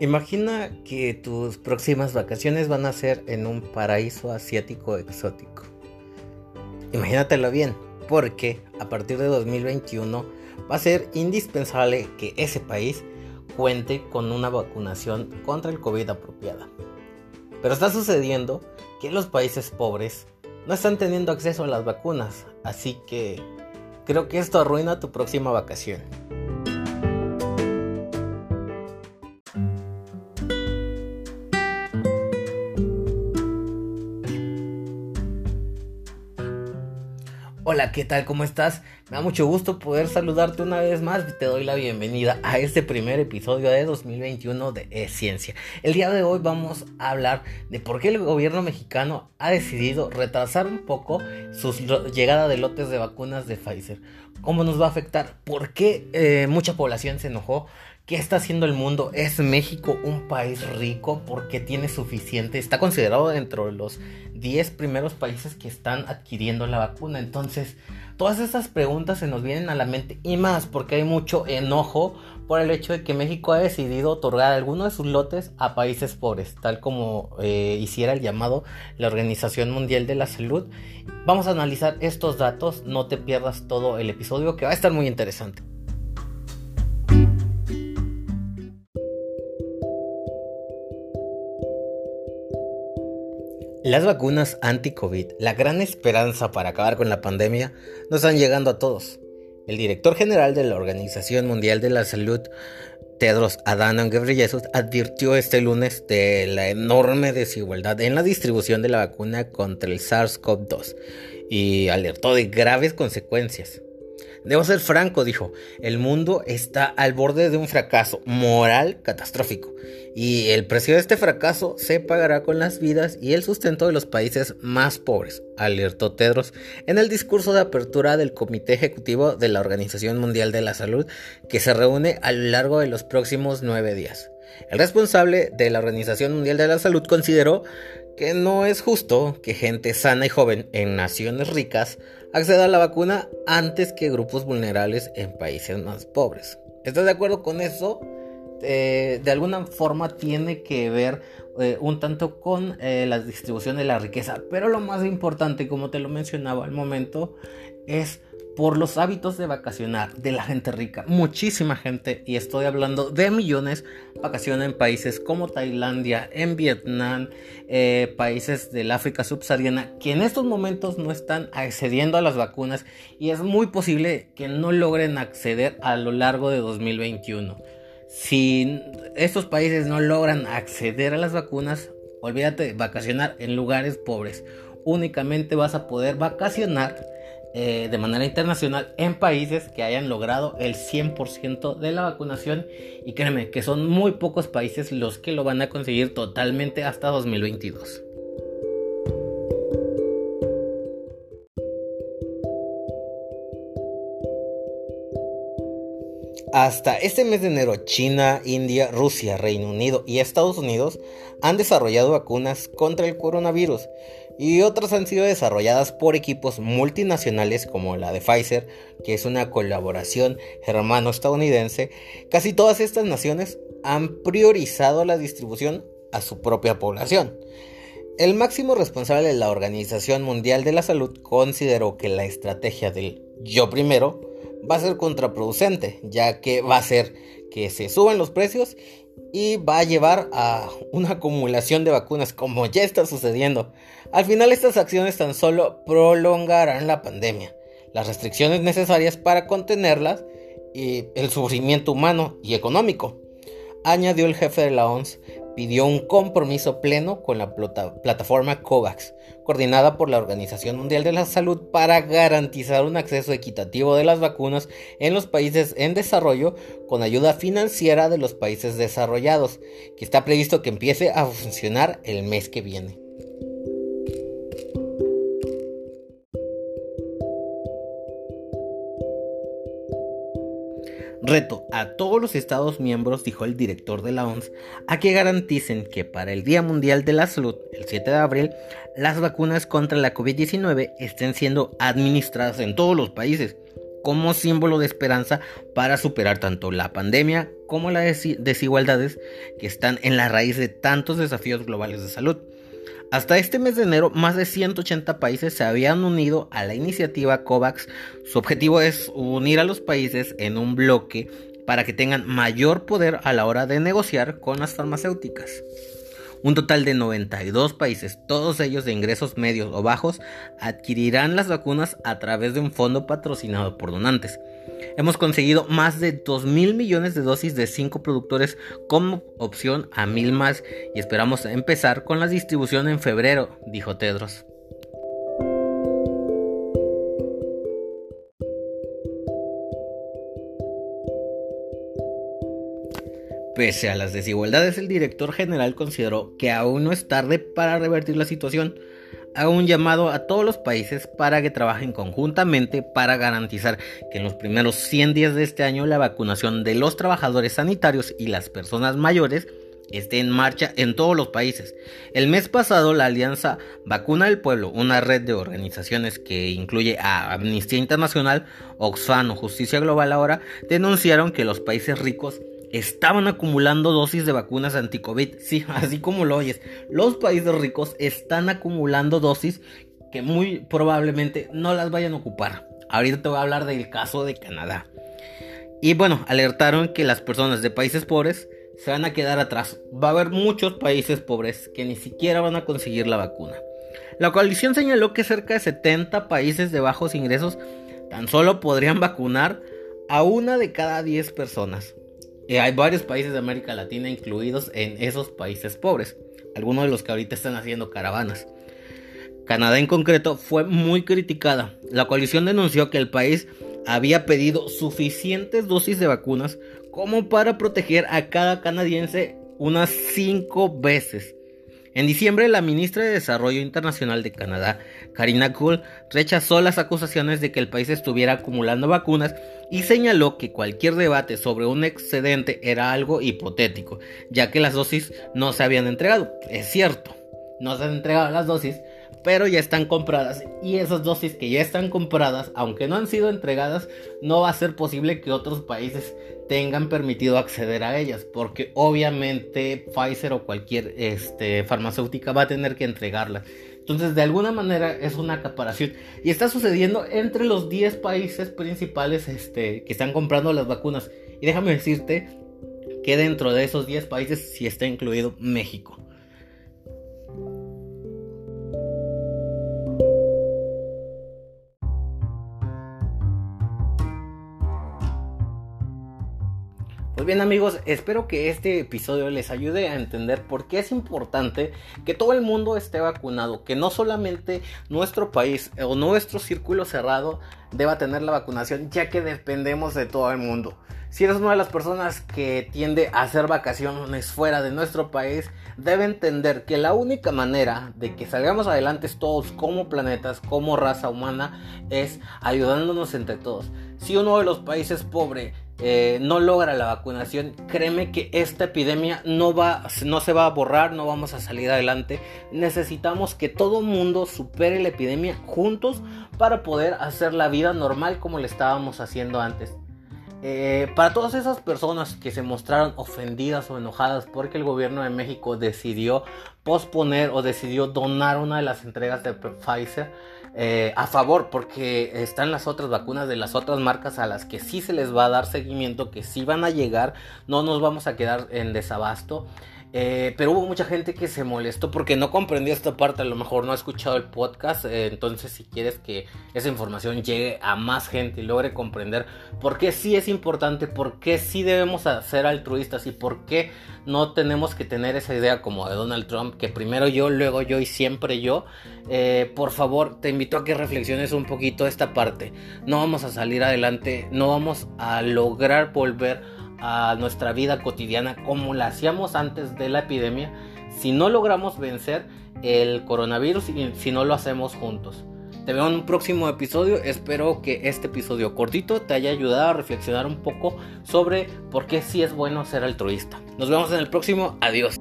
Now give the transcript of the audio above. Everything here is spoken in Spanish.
Imagina que tus próximas vacaciones van a ser en un paraíso asiático exótico. Imagínatelo bien, porque a partir de 2021 va a ser indispensable que ese país cuente con una vacunación contra el COVID apropiada. Pero está sucediendo que los países pobres no están teniendo acceso a las vacunas, así que creo que esto arruina tu próxima vacación. Hola, ¿qué tal? ¿Cómo estás? Me da mucho gusto poder saludarte una vez más. Te doy la bienvenida a este primer episodio de 2021 de e Ciencia. El día de hoy vamos a hablar de por qué el gobierno mexicano ha decidido retrasar un poco su llegada de lotes de vacunas de Pfizer. ¿Cómo nos va a afectar? ¿Por qué eh, mucha población se enojó? ¿Qué está haciendo el mundo? ¿Es México un país rico porque tiene suficiente? Está considerado dentro de los 10 primeros países que están adquiriendo la vacuna. Entonces, todas estas preguntas se nos vienen a la mente y más porque hay mucho enojo por el hecho de que México ha decidido otorgar algunos de sus lotes a países pobres, tal como eh, hiciera el llamado la Organización Mundial de la Salud. Vamos a analizar estos datos, no te pierdas todo el episodio que va a estar muy interesante. Las vacunas anti-COVID, la gran esperanza para acabar con la pandemia, no están llegando a todos. El director general de la Organización Mundial de la Salud, Tedros Adhanom Ghebreyesus, advirtió este lunes de la enorme desigualdad en la distribución de la vacuna contra el SARS-CoV-2 y alertó de graves consecuencias. Debo ser franco, dijo, el mundo está al borde de un fracaso moral catastrófico y el precio de este fracaso se pagará con las vidas y el sustento de los países más pobres, alertó Tedros en el discurso de apertura del Comité Ejecutivo de la Organización Mundial de la Salud que se reúne a lo largo de los próximos nueve días. El responsable de la Organización Mundial de la Salud consideró que no es justo que gente sana y joven en naciones ricas acceda a la vacuna antes que grupos vulnerables en países más pobres. ¿Estás de acuerdo con eso? Eh, de alguna forma tiene que ver eh, un tanto con eh, la distribución de la riqueza, pero lo más importante, como te lo mencionaba al momento, es por los hábitos de vacacionar de la gente rica. Muchísima gente, y estoy hablando de millones, vacaciona en países como Tailandia, en Vietnam, eh, países del África subsahariana, que en estos momentos no están accediendo a las vacunas y es muy posible que no logren acceder a lo largo de 2021. Si estos países no logran acceder a las vacunas, olvídate de vacacionar en lugares pobres. Únicamente vas a poder vacacionar eh, de manera internacional en países que hayan logrado el 100% de la vacunación y créeme que son muy pocos países los que lo van a conseguir totalmente hasta 2022. Hasta este mes de enero, China, India, Rusia, Reino Unido y Estados Unidos han desarrollado vacunas contra el coronavirus y otras han sido desarrolladas por equipos multinacionales como la de Pfizer, que es una colaboración germano-estadounidense. Casi todas estas naciones han priorizado la distribución a su propia población. El máximo responsable de la Organización Mundial de la Salud consideró que la estrategia del yo primero va a ser contraproducente, ya que va a hacer que se suban los precios y va a llevar a una acumulación de vacunas como ya está sucediendo. Al final estas acciones tan solo prolongarán la pandemia, las restricciones necesarias para contenerlas y el sufrimiento humano y económico. Añadió el jefe de la OMS pidió un compromiso pleno con la plataforma COVAX, coordinada por la Organización Mundial de la Salud para garantizar un acceso equitativo de las vacunas en los países en desarrollo con ayuda financiera de los países desarrollados, que está previsto que empiece a funcionar el mes que viene. Reto a todos los Estados miembros, dijo el director de la OMS, a que garanticen que para el Día Mundial de la Salud, el 7 de abril, las vacunas contra la COVID-19 estén siendo administradas en todos los países. como símbolo de esperanza para superar tanto la pandemia como las desigualdades que están en la raíz de tantos desafíos globales de salud. Hasta este mes de enero, más de 180 países se habían unido a la iniciativa COVAX. Su objetivo es unir a los países en un bloque para que tengan mayor poder a la hora de negociar con las farmacéuticas. Un total de 92 países, todos ellos de ingresos medios o bajos, adquirirán las vacunas a través de un fondo patrocinado por donantes. Hemos conseguido más de 2 mil millones de dosis de 5 productores como opción a mil más y esperamos empezar con la distribución en febrero, dijo Tedros. Pese a las desigualdades, el director general consideró que aún no es tarde para revertir la situación. Hago un llamado a todos los países para que trabajen conjuntamente para garantizar que en los primeros 100 días de este año la vacunación de los trabajadores sanitarios y las personas mayores esté en marcha en todos los países. El mes pasado la Alianza Vacuna del Pueblo, una red de organizaciones que incluye a Amnistía Internacional, Oxfam o Justicia Global ahora, denunciaron que los países ricos estaban acumulando dosis de vacunas anti-COVID. Sí, así como lo oyes. Los países ricos están acumulando dosis que muy probablemente no las vayan a ocupar. Ahorita te voy a hablar del caso de Canadá. Y bueno, alertaron que las personas de países pobres se van a quedar atrás. Va a haber muchos países pobres que ni siquiera van a conseguir la vacuna. La coalición señaló que cerca de 70 países de bajos ingresos tan solo podrían vacunar a una de cada 10 personas. Eh, hay varios países de América Latina incluidos en esos países pobres, algunos de los que ahorita están haciendo caravanas. Canadá en concreto fue muy criticada. La coalición denunció que el país había pedido suficientes dosis de vacunas como para proteger a cada canadiense unas 5 veces. En diciembre, la ministra de Desarrollo Internacional de Canadá, Karina Kuhl, rechazó las acusaciones de que el país estuviera acumulando vacunas y señaló que cualquier debate sobre un excedente era algo hipotético, ya que las dosis no se habían entregado. Es cierto, no se han entregado las dosis, pero ya están compradas y esas dosis que ya están compradas, aunque no han sido entregadas, no va a ser posible que otros países tengan permitido acceder a ellas, porque obviamente Pfizer o cualquier este, farmacéutica va a tener que entregarlas. Entonces, de alguna manera es una acaparación y está sucediendo entre los 10 países principales este, que están comprando las vacunas. Y déjame decirte que dentro de esos 10 países sí está incluido México. Bien amigos, espero que este episodio les ayude a entender por qué es importante que todo el mundo esté vacunado, que no solamente nuestro país o nuestro círculo cerrado deba tener la vacunación, ya que dependemos de todo el mundo. Si eres una de las personas que tiende a hacer vacaciones fuera de nuestro país, debe entender que la única manera de que salgamos adelante todos como planetas, como raza humana, es ayudándonos entre todos. Si uno de los países pobres eh, no logra la vacunación, créeme que esta epidemia no, va, no se va a borrar, no vamos a salir adelante. Necesitamos que todo mundo supere la epidemia juntos para poder hacer la vida normal como le estábamos haciendo antes. Eh, para todas esas personas que se mostraron ofendidas o enojadas porque el gobierno de México decidió posponer o decidió donar una de las entregas de Pfizer, eh, a favor porque están las otras vacunas de las otras marcas a las que sí se les va a dar seguimiento, que sí van a llegar, no nos vamos a quedar en desabasto. Eh, pero hubo mucha gente que se molestó porque no comprendió esta parte, a lo mejor no ha escuchado el podcast, eh, entonces si quieres que esa información llegue a más gente y logre comprender por qué sí es importante, por qué sí debemos ser altruistas y por qué no tenemos que tener esa idea como de Donald Trump, que primero yo, luego yo y siempre yo, eh, por favor te invito a que reflexiones un poquito esta parte, no vamos a salir adelante, no vamos a lograr volver a nuestra vida cotidiana como la hacíamos antes de la epidemia si no logramos vencer el coronavirus y si no lo hacemos juntos. Te veo en un próximo episodio. Espero que este episodio cortito te haya ayudado a reflexionar un poco sobre por qué sí es bueno ser altruista. Nos vemos en el próximo. Adiós.